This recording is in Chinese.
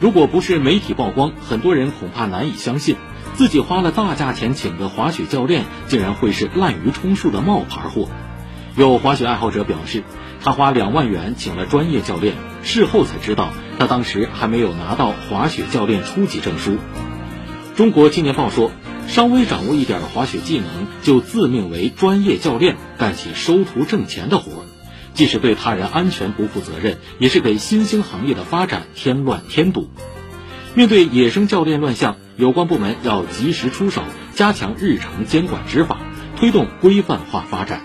如果不是媒体曝光，很多人恐怕难以相信，自己花了大价钱请的滑雪教练，竟然会是滥竽充数的冒牌货。有滑雪爱好者表示，他花两万元请了专业教练，事后才知道，他当时还没有拿到滑雪教练初级证书。中国青年报说，稍微掌握一点滑雪技能，就自命为专业教练，干起收徒挣钱的活儿。既是对他人安全不负责任，也是给新兴行业的发展添乱添堵。面对野生教练乱象，有关部门要及时出手，加强日常监管执法，推动规范化发展。